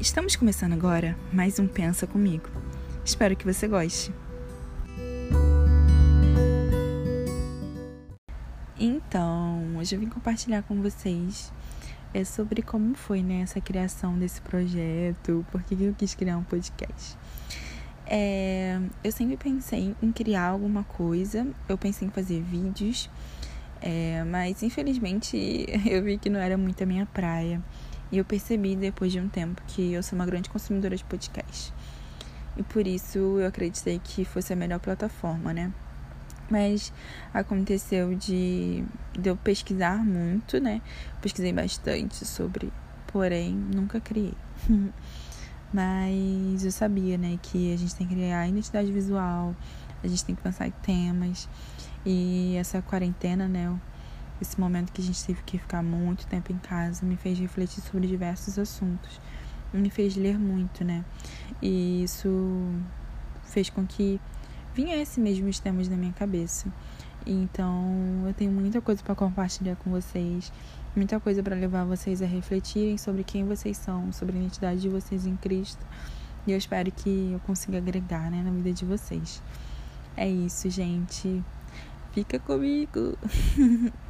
Estamos começando agora mais um Pensa Comigo. Espero que você goste. Então, hoje eu vim compartilhar com vocês é sobre como foi né, essa criação desse projeto, por que eu quis criar um podcast. É, eu sempre pensei em criar alguma coisa, eu pensei em fazer vídeos, é, mas infelizmente eu vi que não era muito a minha praia. E eu percebi depois de um tempo que eu sou uma grande consumidora de podcast. E por isso eu acreditei que fosse a melhor plataforma, né? Mas aconteceu de, de eu pesquisar muito, né? Pesquisei bastante sobre, porém nunca criei. Mas eu sabia, né, que a gente tem que criar identidade visual, a gente tem que pensar em temas. E essa quarentena, né, esse momento que a gente teve que ficar muito tempo em casa me fez refletir sobre diversos assuntos. Me fez ler muito, né? E isso fez com que viesse mesmo os temas na minha cabeça. Então, eu tenho muita coisa para compartilhar com vocês, muita coisa para levar vocês a refletirem sobre quem vocês são, sobre a identidade de vocês em Cristo. E eu espero que eu consiga agregar, né, na vida de vocês. É isso, gente. Fica comigo.